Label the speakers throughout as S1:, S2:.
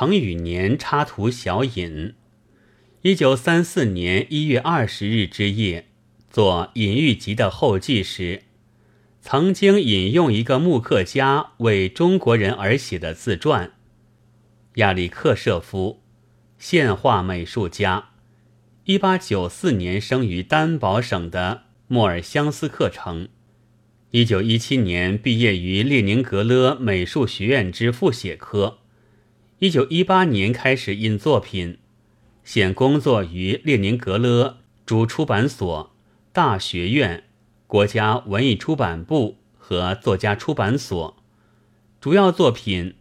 S1: 成语年插图小引。一九三四年一月二十日之夜，做《隐喻集》的后记时，曾经引用一个木刻家为中国人而写的自传。亚历克舍夫，现画美术家，一八九四年生于丹堡省的莫尔相斯克城，一九一七年毕业于列宁格勒美术学院之复写科，一九一八年开始印作品。现工作于列宁格勒主出版所、大学院、国家文艺出版部和作家出版所。主要作品：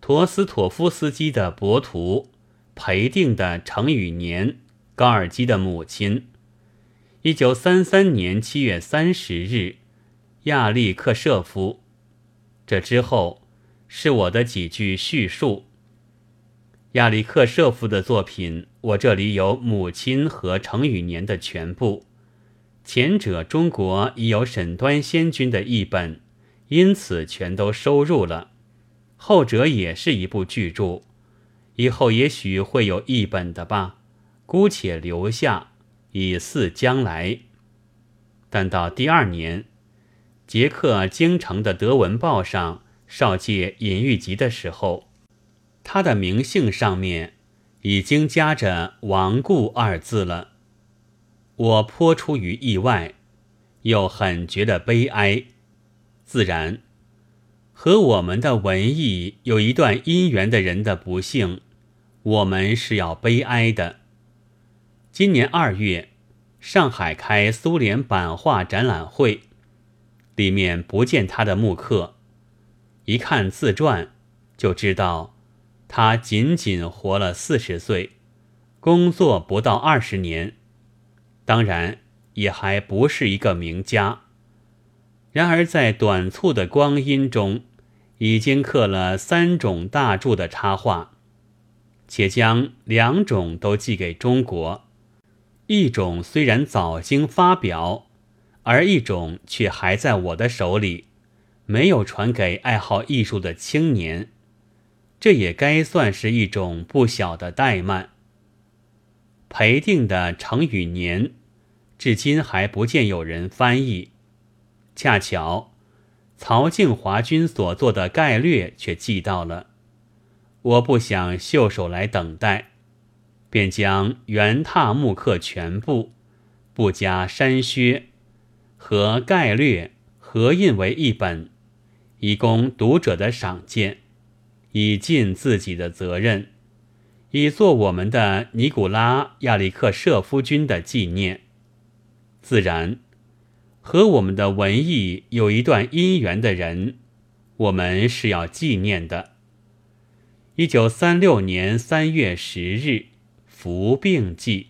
S1: 陀思妥夫斯基的《博图》，裴定的《成语年》，高尔基的母亲。一九三三年七月三十日，亚历克舍夫。这之后是我的几句叙述。亚历克舍夫的作品，我这里有母亲和成语年的全部。前者中国已有沈端先君的译本，因此全都收入了；后者也是一部巨著，以后也许会有译本的吧，姑且留下，以祀将来。但到第二年，捷克京城的德文报上少借隐喻集的时候。他的名姓上面已经加着“亡故”二字了，我颇出于意外，又很觉得悲哀。自然，和我们的文艺有一段姻缘的人的不幸，我们是要悲哀的。今年二月，上海开苏联版画展览会，里面不见他的木刻，一看自传，就知道。他仅仅活了四十岁，工作不到二十年，当然也还不是一个名家。然而在短促的光阴中，已经刻了三种大著的插画，且将两种都寄给中国。一种虽然早经发表，而一种却还在我的手里，没有传给爱好艺术的青年。这也该算是一种不小的怠慢。裴定的成语年，至今还不见有人翻译。恰巧，曹敬华君所做的概略却寄到了。我不想袖手来等待，便将原拓木刻全部，不加删削，和概略合印为一本，以供读者的赏鉴。以尽自己的责任，以做我们的尼古拉·亚历克舍夫君的纪念。自然，和我们的文艺有一段姻缘的人，我们是要纪念的。一九三六年三月十日，服病记。